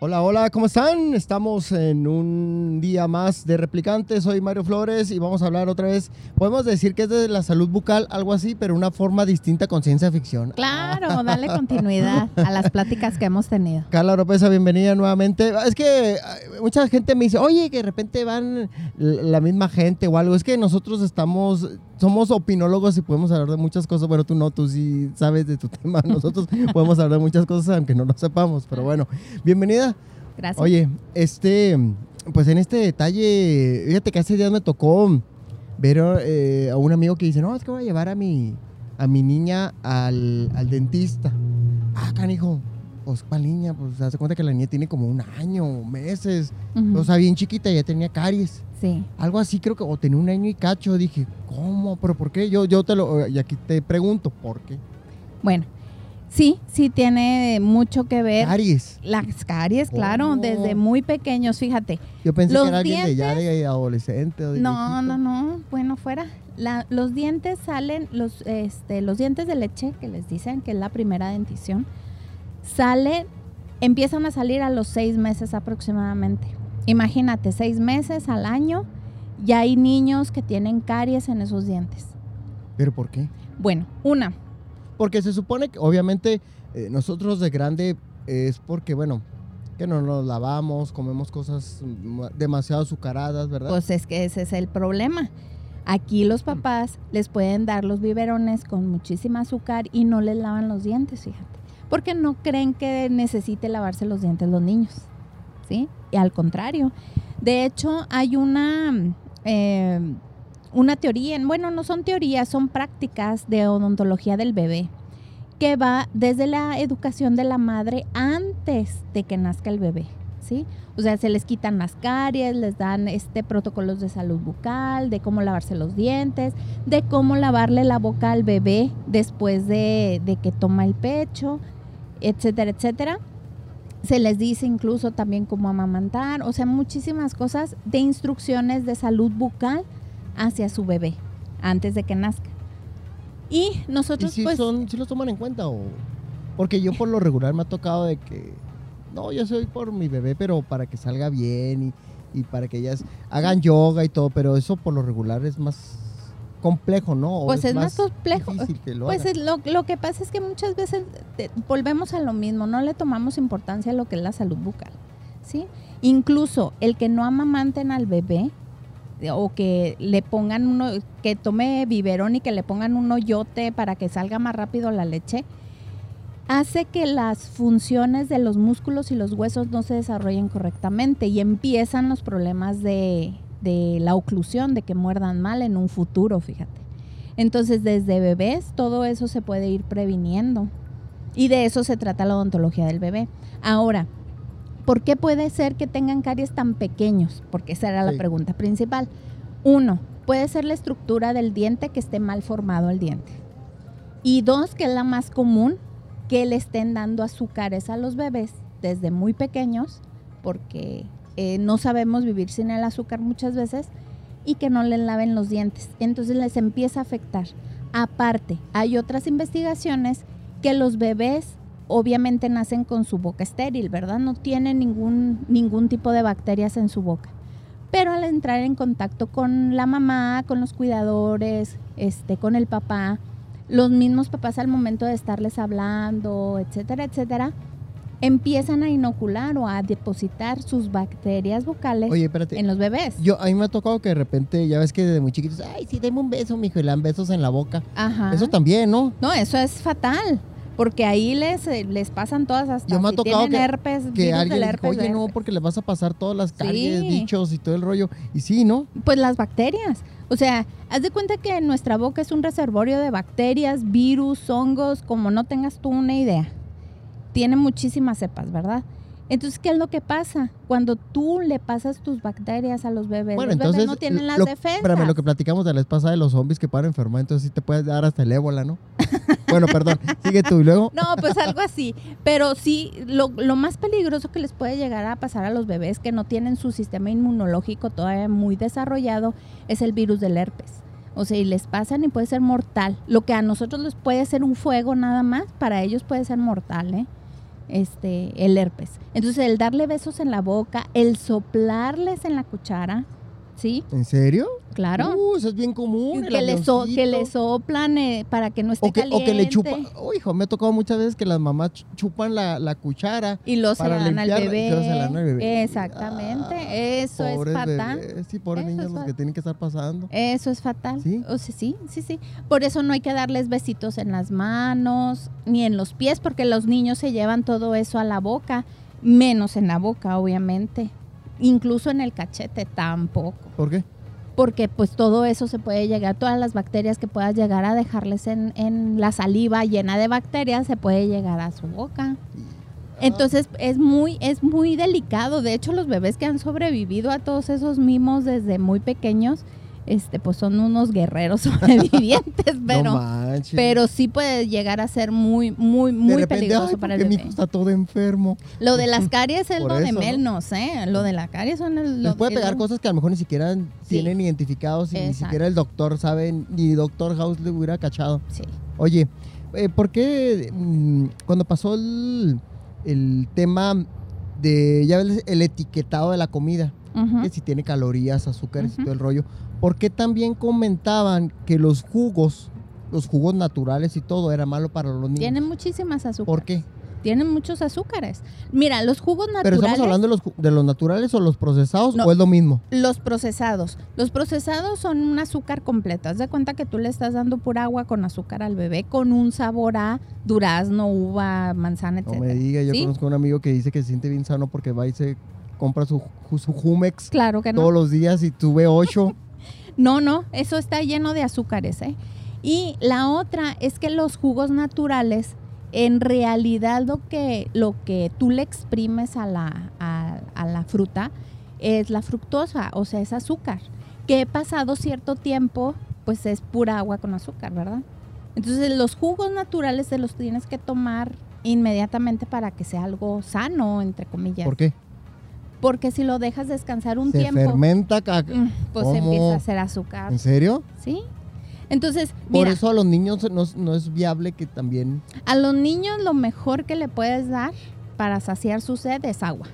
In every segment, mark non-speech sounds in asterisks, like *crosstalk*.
Hola, hola, ¿cómo están? Estamos en un día más de Replicante. Soy Mario Flores y vamos a hablar otra vez. Podemos decir que es de la salud bucal, algo así, pero una forma distinta con ciencia ficción. Claro, dale continuidad a las pláticas que hemos tenido. *laughs* Carla Oropesa, bienvenida nuevamente. Es que eh, mucha gente me dice, oye, que de repente van la misma gente o algo. Es que nosotros estamos somos opinólogos y podemos hablar de muchas cosas. Bueno, tú no, tú sí sabes de tu *laughs* tema. Nosotros podemos hablar de muchas cosas aunque no lo sepamos. Pero bueno, bienvenida. Gracias. Oye, este, pues en este detalle, fíjate que hace días me tocó ver eh, a un amigo que dice, no, es que voy a llevar a mi, a mi niña al, al dentista. Ah, canijo, pues, ¿cuál niña? Pues, se hace cuenta que la niña tiene como un año, meses. O sea, bien chiquita, ya tenía caries. Sí. Algo así creo que, o tenía un año y cacho. Dije, ¿cómo? ¿Pero por qué? Yo, yo te lo, y aquí te pregunto, ¿por qué? Bueno, sí, sí tiene mucho que ver. Caries. Las caries, claro, desde muy pequeños, fíjate. Yo pensé que era alguien de ya de adolescente o de No, no, no, bueno, fuera. los dientes salen, los, este, los dientes de leche, que les dicen que es la primera dentición, salen, empiezan a salir a los seis meses aproximadamente. Imagínate, seis meses al año, ya hay niños que tienen caries en esos dientes. ¿Pero por qué? Bueno, una. Porque se supone que obviamente eh, nosotros de grande es porque, bueno, que no nos lavamos, comemos cosas demasiado azucaradas, ¿verdad? Pues es que ese es el problema. Aquí los papás les pueden dar los biberones con muchísima azúcar y no les lavan los dientes, fíjate. Porque no creen que necesite lavarse los dientes los niños. ¿sí? Y al contrario. De hecho, hay una, eh, una teoría, bueno, no son teorías, son prácticas de odontología del bebé que va desde la educación de la madre antes de que nazca el bebé, ¿sí? O sea, se les quitan las caries, les dan este protocolos de salud bucal, de cómo lavarse los dientes, de cómo lavarle la boca al bebé después de, de que toma el pecho, etcétera, etcétera se les dice incluso también cómo amamantar, o sea, muchísimas cosas de instrucciones de salud bucal hacia su bebé antes de que nazca. Y nosotros si pues son, si los toman en cuenta o porque yo por lo regular me ha tocado de que no, yo soy por mi bebé, pero para que salga bien y, y para que ellas hagan yoga y todo, pero eso por lo regular es más complejo, ¿no? pues es, más, complejo. pues lo, lo, que pasa es que muchas veces volvemos a lo mismo, no le tomamos importancia a lo que es la salud bucal, ¿sí? Incluso el que no amamanten al bebé o que le pongan uno, que tome biberón y que le pongan un hoyote para que salga más rápido la leche, hace que las funciones de los músculos y los huesos no se desarrollen correctamente y empiezan los problemas de, de la oclusión, de que muerdan mal en un futuro, fíjate. Entonces, desde bebés, todo eso se puede ir previniendo. Y de eso se trata la odontología del bebé. Ahora, ¿por qué puede ser que tengan caries tan pequeños? Porque esa era la pregunta principal. Uno, puede ser la estructura del diente que esté mal formado el diente. Y dos, que es la más común, que le estén dando azúcares a los bebés desde muy pequeños, porque eh, no sabemos vivir sin el azúcar muchas veces y que no les laven los dientes. Entonces les empieza a afectar. Aparte, hay otras investigaciones que los bebés obviamente nacen con su boca estéril, ¿verdad? No tienen ningún, ningún tipo de bacterias en su boca. Pero al entrar en contacto con la mamá, con los cuidadores, este, con el papá, los mismos papás al momento de estarles hablando, etcétera, etcétera, empiezan a inocular o a depositar sus bacterias bucales en los bebés. Yo, a mí me ha tocado que de repente, ya ves que desde muy chiquitos, ay, sí, deme un beso, mijo, y le dan besos en la boca. Ajá. Eso también, ¿no? No, eso es fatal. porque ahí les, eh, les pasan todas hasta Yo me ha si tocado tienen que, herpes, que alguien dijo, herpes, oye, no, herpes". porque le vas a pasar todas las caries, Sí. bichos y todo el rollo. Y sí, ¿no? Pues las bacterias. O sea, haz de cuenta que nuestra boca es un reservorio de bacterias, virus, hongos, como no tengas tú una idea. Tiene muchísimas cepas, ¿verdad? Entonces, ¿qué es lo que pasa? Cuando tú le pasas tus bacterias a los bebés, Bueno, los entonces. bebés no tienen las lo, defensas. Espérame, lo que platicamos de la vez pasada de los zombies que pueden enfermar, entonces sí te puedes dar hasta el ébola, ¿no? *laughs* bueno, perdón, sigue tú y luego. No, pues algo así. Pero sí, lo, lo más peligroso que les puede llegar a pasar a los bebés que no tienen su sistema inmunológico todavía muy desarrollado es el virus del herpes. O sea, y les pasan y puede ser mortal. Lo que a nosotros les puede ser un fuego nada más, para ellos puede ser mortal, ¿eh? Este, el herpes. Entonces, el darle besos en la boca, el soplarles en la cuchara, ¿sí? ¿En serio? Claro. Uh, eso es bien común. que, le so- que le avioncito. soplan eh, para que no esté o que, o caliente. que le chupan. Oh, hijo, me ha tocado muchas veces que las mamás ch- chupan la, la cuchara. Y lo se para dan al bebé. se dan al bebé. Exactamente. Ah, Eso es fatal. bebés, sí, pobres Eso niños los que tienen que estar pasando. Eso es fatal. ¿Sí? O sea, sí, sí, sí. Por eso no hay que darles besitos en las manos ni en los pies, porque los niños se llevan todo eso a la boca, menos en la boca, obviamente. Incluso en el cachete tampoco. ¿Por qué? Porque pues todo eso se puede llegar, todas las bacterias que puedas llegar a dejarles en, en la saliva llena de bacterias, se puede llegar a su boca. Entonces es muy, es muy delicado. De hecho, los bebés que han sobrevivido a todos esos mimos desde muy pequeños, este, pues son unos guerreros *laughs* sobrevivientes, pero, no pero sí puede llegar a ser muy, muy, de muy repente, peligroso ay, para el porque mi bebé. hijo está todo enfermo. Lo de las caries es Por lo de eso, ¿no? menos, ¿eh? Lo de la caries son el, Les lo- puede el- pegar cosas que a lo mejor ni siquiera tienen identificados y ni siquiera el doctor sabe, ni doctor House le hubiera cachado. Sí. Oye, eh, ¿por qué mm, cuando pasó el, el tema de, ya ves, el etiquetado de la comida, Que si tiene calorías, azúcares y todo el rollo, ¿por qué también comentaban que los jugos, los jugos naturales y todo, era malo para los niños? Tienen muchísimas azúcares. ¿Por qué? Tienen muchos azúcares. Mira, los jugos ¿Pero naturales. estamos hablando de los, ju- de los naturales o los procesados No. o es lo mismo? Los procesados. Los procesados son un azúcar completo. Haz de cuenta que tú le estás dando pura agua con azúcar al bebé con un sabor a durazno, uva, manzana, No etc. me diga, yo conozco a un amigo que dice que se siente bien sano porque va y se compra su, ju- su Jumex Claro que no. todos los días y tuve ocho. *laughs* No, no, eso está lleno de azúcares, ¿eh? Y la otra es que los jugos naturales, en realidad lo que, lo que tú le exprimes a la, a, a la fruta es la fructosa, o sea, es azúcar, que pasado cierto tiempo, pues es pura agua con azúcar, ¿verdad? Entonces los jugos naturales te los tienes que tomar inmediatamente para que sea algo sano, entre comillas. ¿Por qué? Porque si lo dejas descansar un se tiempo, fermenta caca. mm, pues ¿Cómo? empieza a hacer azúcar. ¿En serio? ¿Sí? Entonces, Por eso a los niños no, es- no es viable que también... a los niños lo mejor que le puedes dar para saciar su sed es agua.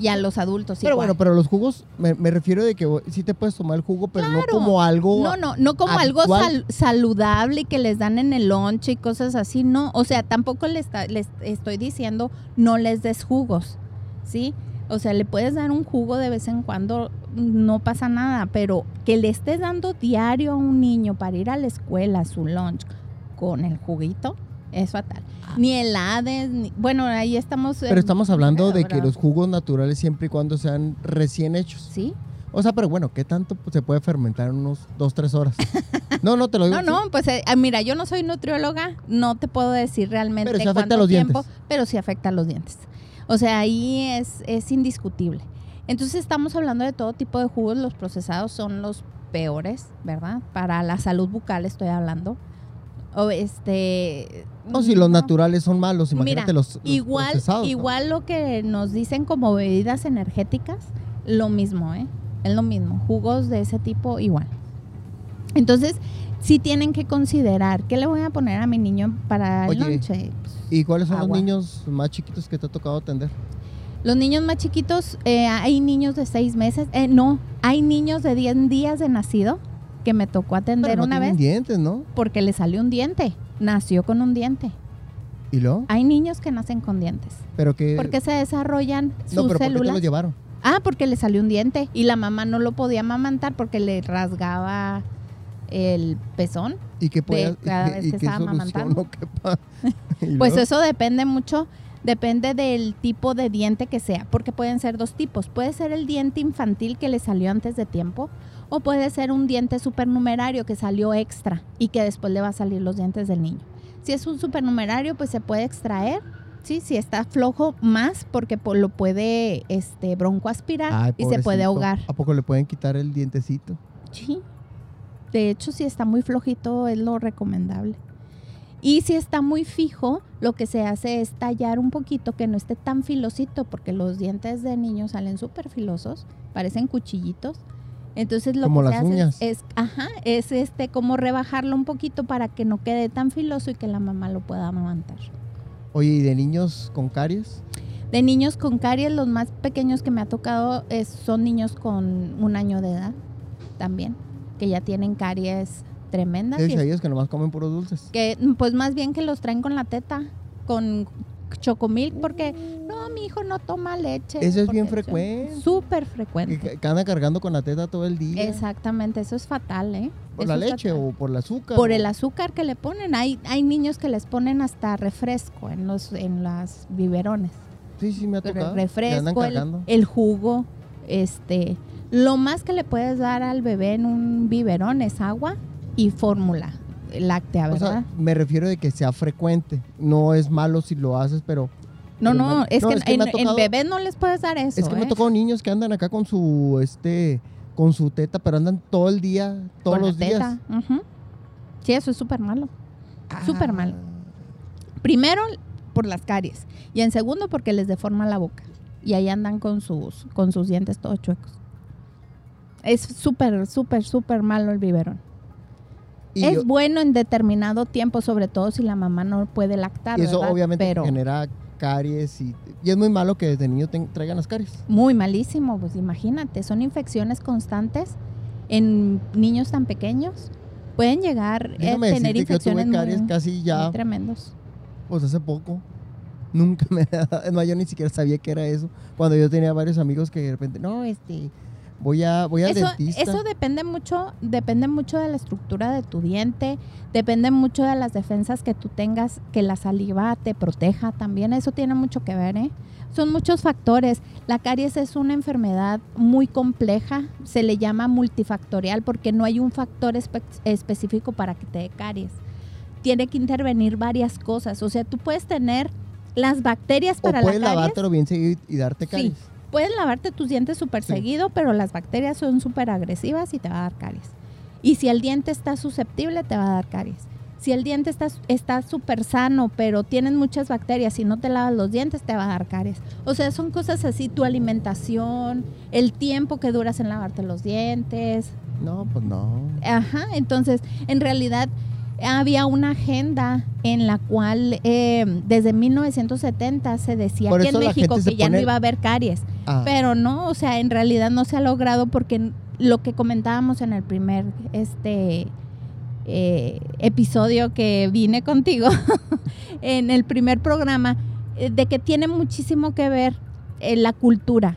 Y a los adultos pero igual. bueno, pero los jugos, me, me refiero de que sí te puedes tomar el jugo, pero no como algo... no, no, no como algo sal- saludable que les dan en el lonche y cosas así, no. O sea, tampoco les, les estoy diciendo no les des jugos, ¿sí? O sea, le puedes dar un jugo de vez en cuando, no pasa nada, pero que le estés dando diario a un niño para ir a la escuela, su lunch, con el juguito, es fatal. Ni helades, ni, bueno, ahí estamos... Pero estamos hablando de que los jugos naturales siempre y cuando sean recién hechos. Sí, O sea, pero bueno, ¿qué tanto se puede fermentar en unos dos, tres horas? *laughs* No, no, te lo digo. No, no, pues eh, ah, mira, yo no soy nutrióloga, no te puedo decir realmente Pero sí afecta cuánto a los tiempo, dientes. pero sí afecta a los dientes. O sea, ahí es, es indiscutible. Entonces estamos hablando de todo tipo de jugos, los procesados son los peores, ¿verdad? Para la salud bucal estoy hablando. O este No, si los naturales son malos, imagínate Mira, los, los igual, procesados, ¿no? igual lo que nos dicen como bebidas energéticas, lo mismo, ¿eh? Es lo mismo. Jugos de ese tipo, igual. Entonces, sí tienen que considerar, ¿qué le voy a poner a mi niño para el Oye, lonche? Pues, ¿Y cuáles son agua. los niños más chiquitos que te ha tocado atender? Los niños más chiquitos, eh, hay niños de seis meses, eh, no, hay niños de 10 días de nacido que me tocó atender Pero no una vez dientes, ¿no? porque le salió un diente, nació con un diente. ¿Y luego? Hay niños que nacen con dientes Pero que... porque se desarrollan sus no, pero ¿por qué te los llevaron? Ah, porque le salió un diente y la mamá no lo podía amamantar porque le rasgaba el pezón. ¿Y qué puede, cada vez que está amamantando. *laughs* pues eso depende mucho, depende del tipo de diente que sea, porque pueden ser dos tipos. Puede ser el diente infantil que le salió antes de tiempo, o puede ser un diente supernumerario que salió extra y que después le va a salir los dientes del niño. Si es un supernumerario, pues se puede extraer Sí, si está flojo más porque lo puede este bronco aspirar y se puede ahogar. ¿A poco le pueden quitar el dientecito? Sí. De hecho, si está muy flojito es lo recomendable. Y si está muy fijo, lo que se hace es tallar un poquito que no esté tan filosito, porque los dientes de niños salen súper filosos, parecen cuchillitos. Entonces lo que se hace es, ajá, es este como rebajarlo un poquito para que no quede tan filoso y que la mamá lo pueda amamantar. Oye, ¿y de niños con caries? De niños con caries, los más pequeños que me ha tocado es, son niños con un año de edad también que ya tienen caries tremendas. Ellos que nomás comen puros dulces. Que, pues más bien que los traen con la teta, con chocomilk, porque no, mi hijo no toma leche. Eso es bien frecuente. Súper frecuente. Que, anda cargando con la teta todo el día. Exactamente, eso es fatal, ¿eh? ¿Por la leche o por el azúcar? Por el azúcar que le ponen. Hay, hay niños que les ponen hasta refresco en los en las biberones. Sí, sí, me ha tocado. refresco, el, jugo, este lo más que le puedes dar al bebé en un biberón es agua y fórmula láctea, ¿verdad? me refiero de que sea frecuente. No es malo si lo haces, pero... No, no, es, que en, bebés no les puedes dar eso. Es que me ¿eh? tocó niños que andan acá con su, este, con su teta, pero andan todo el día, todos los días. Sí, eso es súper malo. Súper malo. Ah. Primero, por las caries. Y en segundo, porque les deforma la boca. Y ahí andan con sus, con sus dientes todos chuecos. Es súper, súper, súper malo el biberón. Es bueno en determinado tiempo, sobre todo si la mamá no puede lactar. Y eso obviamente genera caries y, es muy malo que desde niño traigan las caries. Muy malísimo, pues imagínate, son infecciones constantes en niños tan pequeños. Pueden llegar a tener infecciones caries casi ya, tremendos. Pues hace poco. Nunca me... *laughs* Más, yo ni siquiera sabía que era eso. Cuando yo tenía varios amigos que de repente, no, este voy a voy al eso, dentista. Eso depende mucho, depende mucho de la estructura de tu diente, depende mucho de las defensas que tú tengas, que la saliva te proteja también, eso tiene mucho que ver, ¿eh? Son muchos factores. La caries es una enfermedad muy compleja, se le llama multifactorial porque no hay un factor específico para que te dé caries. Tiene que intervenir varias cosas, o sea, tú puedes tener las bacterias para o puedes la lavártelo bien seguido y darte caries puedes lavarte tus dientes súper seguido, pero las bacterias son súper agresivas y te va a dar caries. Y si el diente está susceptible, te va a dar caries. Si el diente está súper sano, pero tienes muchas bacterias y no te lavas los dientes, te va a dar caries. O sea, son cosas así, tu alimentación, el tiempo que duras en lavarte los dientes. No, pues no. Ajá, entonces, en realidad había una agenda en la cual eh, desde 1970 se decía que en México que ya no iba a haber caries, ah. pero no, o sea, en realidad no se ha logrado porque lo que comentábamos en el primer este eh, episodio que vine contigo, *laughs* en el primer programa, eh, de que tiene muchísimo que ver la cultura.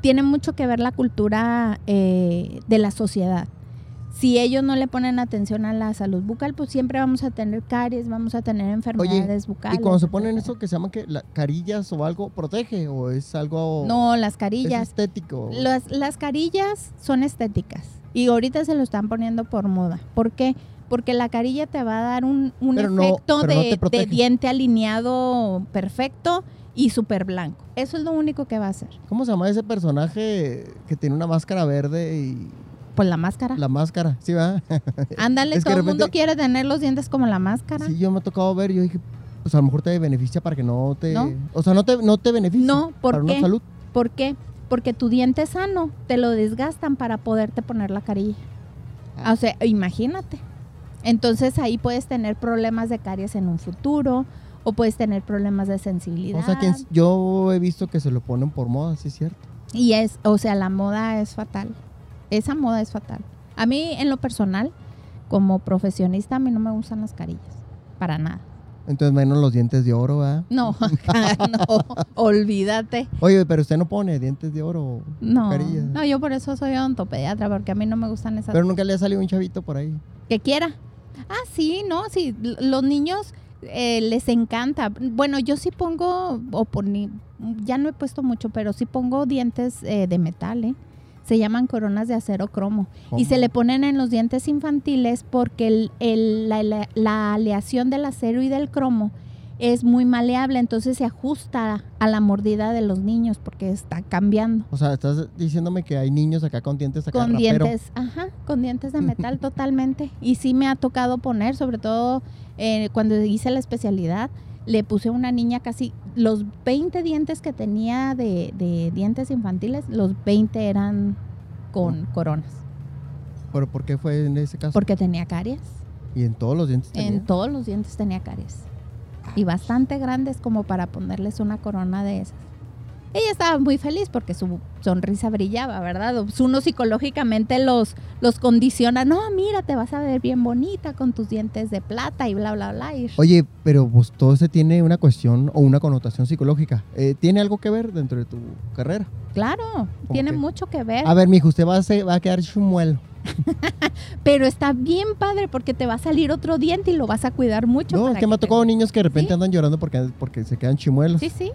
Tiene mucho que ver la cultura de la sociedad si ellos no le ponen atención a la salud bucal, pues siempre vamos a tener caries, vamos a tener enfermedades bucales. ¿Y cuando se ponen eso que se llama que carillas o algo, protege o es algo... No, las carillas. Es estético. Las, las carillas son estéticas y ahorita se lo están poniendo por moda. ¿Por qué? Porque la carilla te va a dar un, efecto de, de diente alineado perfecto y súper blanco. Eso es lo único que va a hacer. ¿Cómo se llama ese personaje que tiene una máscara verde y pues la máscara. La máscara, sí, va. *laughs* Ándale, todo el mundo quiere tener los dientes como la máscara. Sí, yo me ha tocado ver, yo dije, pues a lo mejor te beneficia para que no te... O sea, no te, no te beneficia no, ¿por para qué? una salud. ¿Por qué? Porque tu diente sano te lo desgastan para poderte poner la carilla. Ah. O sea, imagínate. Entonces ahí puedes tener problemas de caries en un futuro o puedes tener problemas de sensibilidad. O sea, que yo he visto que se lo ponen por moda, sí es cierto. Y es, o sea, la moda es fatal esa moda es fatal. A mí, en lo personal, como profesionista, a mí no me gustan las carillas. Para nada. Entonces menos los dientes de oro, ¿verdad? No, *laughs* no, olvídate. Oye, pero usted no pone dientes de oro. No, no, yo por eso soy odontopediatra, porque a mí no me gustan esas. Pero nunca le ha salido un chavito por ahí. Que quiera. Ah, sí, no, sí. Los niños eh, les encanta. Bueno, yo sí pongo, o ya no he puesto mucho, pero sí pongo dientes eh, de metal, ¿eh? Se llaman coronas de acero cromo. Y se le ponen en los dientes infantiles porque el, la, aleación del acero y del cromo es muy maleable, entonces se ajusta a la mordida de los niños porque está cambiando. O sea, estás diciéndome que hay niños acá con dientes acá Con dientes, ajá, con dientes de metal *laughs* totalmente. Y sí me ha tocado poner, sobre todo eh, cuando hice la especialidad, le puse a una niña casi los 20 dientes que tenía de, dientes infantiles, los 20 eran con coronas. ¿Pero por qué fue en ese caso? Porque tenía caries. ¿Y en todos los dientes tenía? En todos los dientes tenía caries y bastante grandes como para ponerles una corona de esas. Ella estaba muy feliz porque su sonrisa brillaba, ¿verdad? Uno psicológicamente los, los condiciona, no, mira, te vas a ver bien bonita con tus dientes de plata y bla, bla, bla. Oye, pero pues todo se tiene una cuestión o una connotación psicológica. Eh, ¿Tiene algo que ver dentro de tu carrera? Claro, tiene mucho que ver. A ver, mijo, usted va a, va a quedar chumuelo. *laughs* Pero está bien padre porque te va a salir otro diente y lo vas a cuidar mucho. No, es que, me ha tocado niños que de repente andan llorando porque, porque se quedan chimuelos. Sí, sí.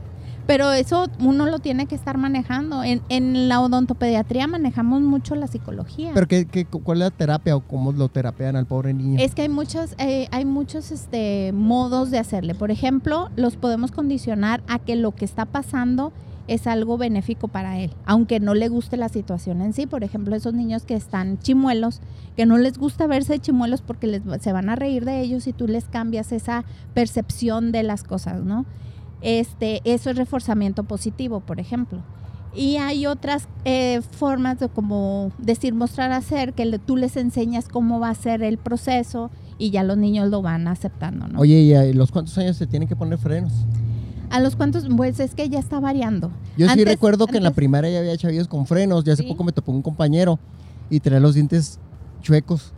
Pero eso uno lo tiene que estar manejando. En, en la odontopediatría manejamos mucho la psicología. ¿Pero qué, qué, cuál es la terapia o cómo lo terapean al pobre niño? Es que hay muchos, eh, hay muchos este, modos de hacerle. Por ejemplo, los podemos condicionar a que lo que está pasando es algo benéfico para él, aunque no le guste la situación en sí. Por ejemplo, esos niños que están chimuelos, que no les gusta verse chimuelos porque les, se van a reír de ellos y tú les cambias esa percepción de las cosas, ¿no? Este, eso es reforzamiento positivo, por ejemplo. Y hay otras eh, formas de como decir, mostrar, hacer, que tú les enseñas cómo va a ser el proceso y ya los niños lo van aceptando, ¿no? Oye, ¿y los cuántos años se tienen que poner frenos? A los cuantos, pues es que ya está variando. Yo sí recuerdo que en la primaria ya había chavillos con frenos, ya hace poco me topó un compañero y tenía los dientes chuecos.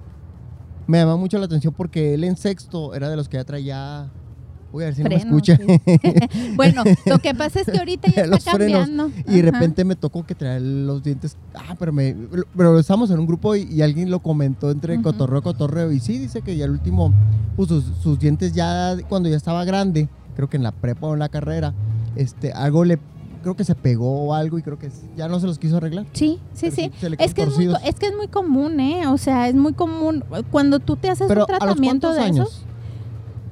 Me llama mucho la atención porque él en sexto era de los que ya traía Voy a ver si no me escucha. *laughs* bueno, lo que pasa es que ahorita ya *laughs* está cambiando. y de repente me tocó que traer los dientes. Ah, pero me, pero estamos en un grupo y, alguien lo comentó entre cotorreo y cotorreo. Y sí, dice que ya el último, pues sus, dientes ya, cuando ya estaba grande, creo que en la prepa o en la carrera, este, algo le creo que se pegó o algo y creo que ya no se los quiso arreglar. Sí, sí, sí. Es que es, muy, es que es muy común, ¿eh? O sea, es muy común. Cuando tú te haces un tratamiento de años?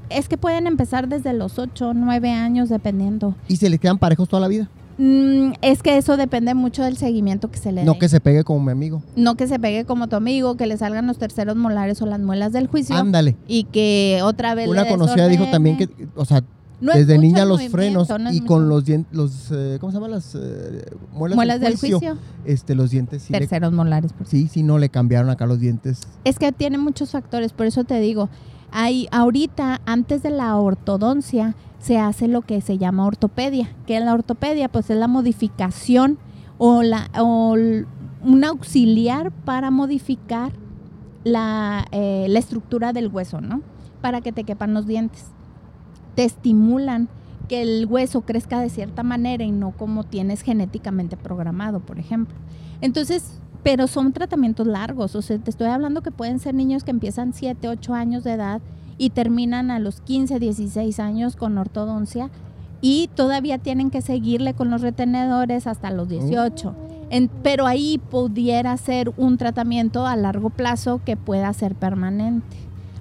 Es que pueden empezar desde los 8 o 9 años, dependiendo. ¿Y se les quedan parejos toda la vida? Mm, es que eso depende mucho del seguimiento que se le dé. No que se pegue como mi amigo. No que se pegue como tu amigo, que le salgan los terceros molares o las muelas del juicio. Ándale. Y que otra vez. Una conocida dijo también que, o sea, desde niña los frenos y con los dientes, los, eh, ¿cómo se llaman las eh, muelas, del, juicio, Este, los dientes. Sí terceros molares. Por sí, sí, no le cambiaron acá los dientes. Es que tiene muchos factores, por eso te digo. Hay ahorita, antes de la ortodoncia, se hace lo que se llama ortopedia, que la ortopedia pues es la modificación o, la, un auxiliar para modificar la, eh, la estructura del hueso, ¿no? Para que te quepan los dientes. Te estimulan que el hueso crezca de cierta manera y no como tienes genéticamente programado, por ejemplo. Entonces, pero son tratamientos largos, o sea, te estoy hablando que pueden ser niños que empiezan 7, 8 años de edad y terminan a los 15, 16 años con ortodoncia y todavía tienen que seguirle con los retenedores hasta los 18. pero ahí pudiera ser un tratamiento a largo plazo que pueda ser permanente.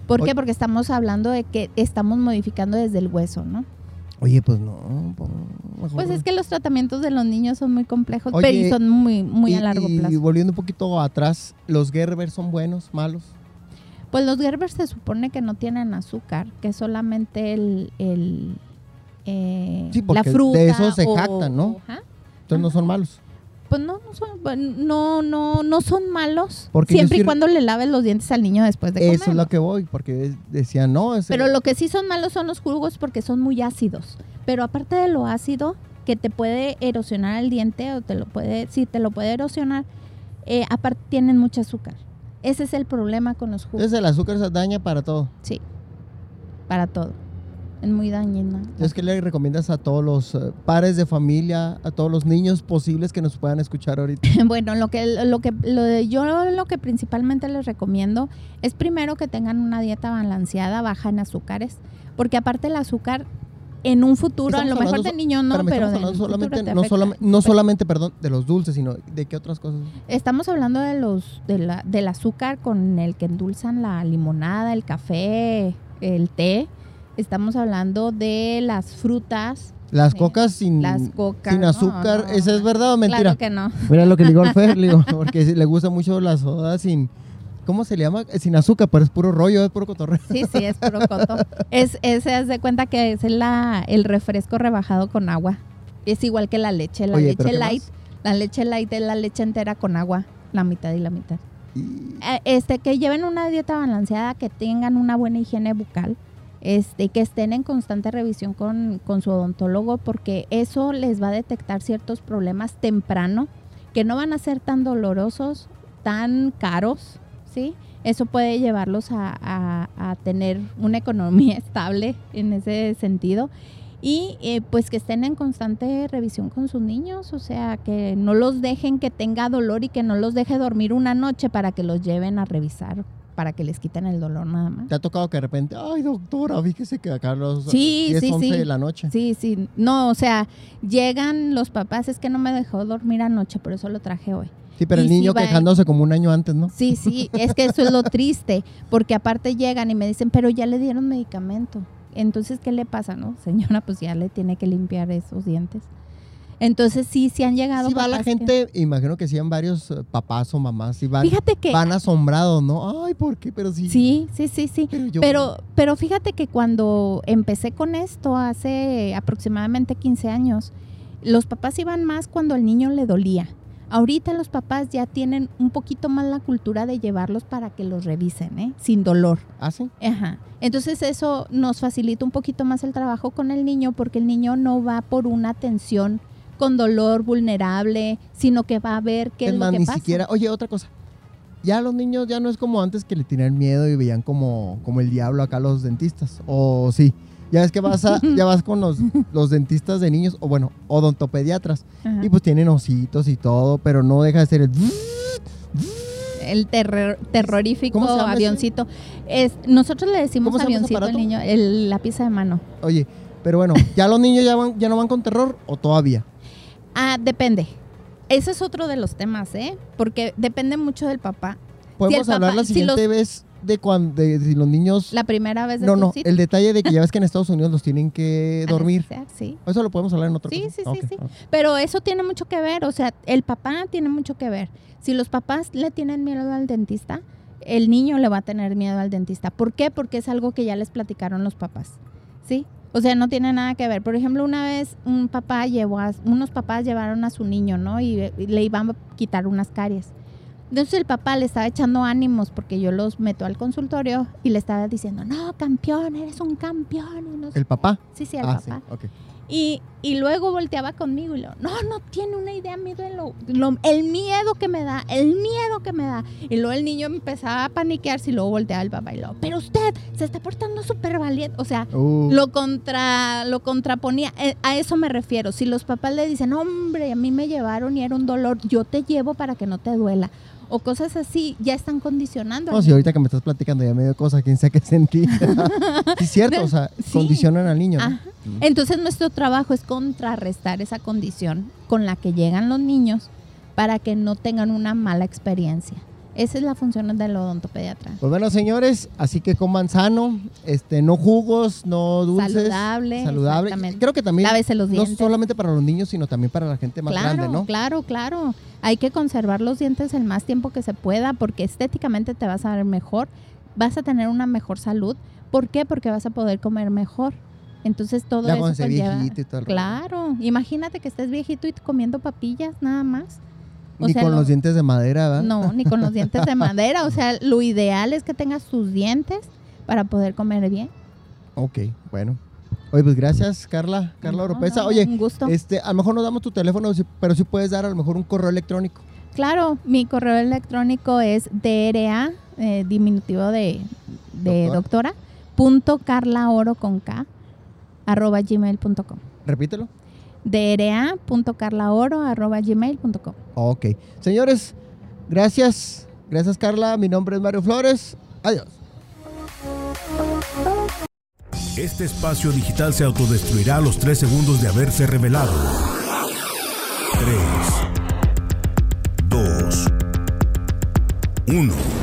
¿Por qué? Porque estamos hablando de que estamos modificando desde el hueso, ¿no? Oye, pues no. Pues, pues es que los tratamientos de los niños son muy complejos, pero son muy, muy a largo plazo. Y volviendo un poquito atrás, ¿los Gerber son buenos, malos? Pues los Gerber se supone que no tienen azúcar, que solamente el, el eh, la fruta. De eso se jactan, ¿no? Entonces no son malos. Pues no, no son, no, no, no son malos. siempre y cuando le laves los dientes al niño después de comer. Eso es lo que voy, porque decían, no. Pero lo que sí son malos son los jugos porque son muy ácidos. Pero aparte de lo ácido, que te puede erosionar el diente o te lo puede, sí, te lo puede erosionar, eh, aparte tienen mucho azúcar. Ese es el problema con los jugos. Entonces el azúcar se daña para todo. Sí, para todo. es muy dañina. Es que le recomiendas a todos los eh, padres de familia, a todos los niños posibles que nos puedan escuchar ahorita? *laughs* bueno, lo que, lo que lo yo lo que principalmente les recomiendo es primero que tengan una dieta balanceada, baja en azúcares, porque aparte el azúcar en un futuro, a lo mejor de niño no, pero solamente, no, solamente, no solamente, perdón, de los dulces, sino de qué otras cosas. Estamos hablando de los de la, del azúcar con el que endulzan la limonada, el café, el té Estamos hablando de las frutas. Las cocas sin, sin azúcar. ¿Esa es verdad o mentira? Claro que no. Mira lo que le digo al Fer, *laughs* porque le gusta mucho la soda sin... ¿Cómo se le llama? Sin azúcar, pero es puro rollo, es puro cotorreo. Sí, sí, es puro coto. es, se hace cuenta que es la, el refresco rebajado con agua. Es igual que la leche. La leche light, la leche light es la leche entera con agua, la mitad y la mitad. Eh, este, que lleven una dieta balanceada, que tengan una buena higiene bucal este, que estén en constante revisión con, su odontólogo porque eso les va a detectar ciertos problemas temprano que no van a ser tan dolorosos, tan caros, ¿sí? Eso puede llevarlos a, tener una economía *laughs* estable en ese sentido y eh, pues que estén en constante revisión con sus niños, o sea, que no los dejen que tenga dolor y que no los deje dormir una noche para que los lleven a revisar para que les quiten el dolor nada más. ¿Te ha tocado que de repente, ay doctora, fíjese que acá los sí, 10, sí, 11 de la noche? Sí, sí. No, o sea, llegan los papás, es que no me dejó dormir anoche, por eso lo traje hoy. Sí, pero el niño quejándose como un año antes, ¿no? Sí, sí, es que eso es lo triste, porque aparte llegan y me dicen, pero ya le dieron medicamento. Entonces, ¿qué le pasa, no? Señora, pues ya le tiene que limpiar esos dientes. Entonces sí, sí han llegado. Sí va la gente, imagino que sí han varios eh, papás o mamás, sí van, fíjate que, van asombrados, ¿no? Ay, ¿por qué? Pero sí. Sí, sí, sí, sí. Pero, pero, fíjate que cuando empecé con esto hace aproximadamente 15 años, los papás iban más cuando al niño le dolía. Ahorita los papás ya tienen un poquito más la cultura de llevarlos para que los revisen, ¿eh? Sin dolor. ¿Ah, sí? Ajá. Entonces eso nos facilita un poquito más el trabajo con el niño porque el niño no va por una atención con dolor, vulnerable, sino que va a ver qué es, lo que ni siquiera, oye, otra cosa. Ya los niños ya no es como antes que le tenían miedo y veían como, como el diablo acá los dentistas. O sí, ya es que vas a, *laughs* ya vas con los, los dentistas de niños, o bueno, odontopediatras. Y pues tienen ositos y todo, pero no deja de ser el el terrorífico avioncito. Es, nosotros le decimos avioncito al niño, el, la pieza de mano. Oye, pero bueno, ¿ya los niños ya, van, ya no van con terror o todavía? Ah, depende. Ese es otro de los temas, ¿eh? Porque depende mucho del papá. Podemos hablar la siguiente vez de cuando si los niños la primera vez de no no el detalle de que ya ves que en Estados Unidos los tienen que dormir. sí. Eso lo podemos hablar en otro sí sí sí sí. pero eso tiene mucho que ver o sea el papá tiene mucho que ver. Si los papás le tienen miedo al dentista el niño le va a tener miedo al dentista. ¿por qué? porque es algo que ya les platicaron los papás sí o sea, no tiene nada que ver. Por ejemplo, una vez un papá llevó a, unos papás llevaron a su niño, ¿no? Y, le iban a quitar unas caries. Entonces el papá le estaba echando ánimos porque yo los meto al consultorio y le estaba diciendo, no, campeón, eres un campeón. ¿El papá? Sí, sí, el ah, papá. Sí. Y, y luego volteaba conmigo y lo, no, no tiene una idea, miedo lo, el miedo que me da, el miedo que me da. Y luego el niño empezaba a paniquearse y luego volteaba el papá y lo, pero usted se está portando súper valiente. O sea, uh. lo contra, lo contraponía. Eh, a eso me refiero. Si los papás le dicen, hombre, a mí me llevaron y era un dolor, yo te llevo para que no te duela o cosas así, ya están condicionando. No, si ahorita que me estás platicando ya me dio cosas, quién sabe qué sentí. es *laughs* cierto, o sea, condicionan al niño. Entonces nuestro trabajo es contrarrestar esa condición con la que llegan los niños para que no tengan una mala experiencia. Esa es la función del odontopediatra. Pues bueno, señores, así que coman sano, este, no jugos, no dulces. Saludable. Saludable. Creo que también los no solamente para los niños, sino también para la gente más grande, ¿no? Claro, claro. Hay que conservar los dientes el más tiempo que se pueda porque estéticamente te vas a ver mejor, vas a tener una mejor salud. ¿Por qué? Porque vas a poder comer mejor. Entonces todo eso viejito y todo Claro, imagínate que estés viejito y comiendo papillas nada más. Ni con los dientes de madera, ¿verdad? No, ni con los dientes de madera. O sea, lo ideal es que tengas tus dientes para poder comer bien. Ok, bueno. Oye, pues gracias, Carla, Carla Oropesa. Oye, un gusto. Este, a lo mejor no damos tu teléfono, pero sí puedes dar a lo mejor un correo electrónico. Claro, mi correo electrónico es DRA, eh, diminutivo de, de doctora, punto Carla Oro con K, arroba gmail.com. Repítelo. dra.carlaoro arroba gmail.com. Ok. Señores, gracias. Gracias Carla. Mi nombre es Mario Flores. Adiós. Este espacio digital se autodestruirá a los tres segundos de haberse revelado. 3, 2, 1.